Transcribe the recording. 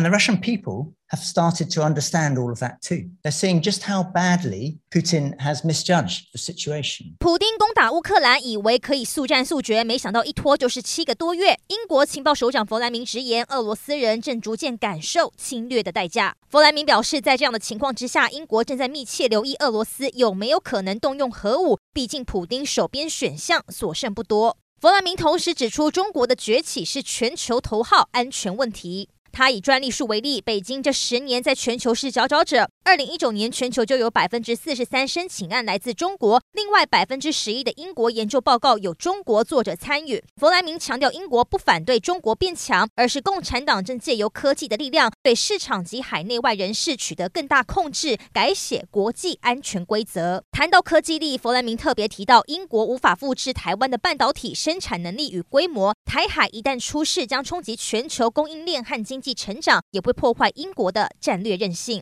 And the Russian people have started to understand all of that too. They're seeing just how badly Putin has misjudged the situation. 普丁攻打乌克兰，以为可以速战速决，没想到一拖就是七个多月。英国情报首长弗莱明直言，俄罗斯人正逐渐感受侵略的代价。弗莱明表示，在这样的情况之下，英国正在密切留意俄罗斯有没有可能动用核武。毕竟，普丁手边选项所剩不多。弗莱明同时指出，中国的崛起是全球头号安全问题。他以专利数为例，北京这十年在全球是佼佼者。二零一九年，全球就有百分之四十三申请案来自中国，另外百分之十一的英国研究报告有中国作者参与。弗莱明强调，英国不反对中国变强，而是共产党正借由科技的力量，对市场及海内外人士取得更大控制，改写国际安全规则。谈到科技力，弗莱明特别提到，英国无法复制台湾的半导体生产能力与规模，台海一旦出事，将冲击全球供应链和经济成长，也会破坏英国的战略韧性。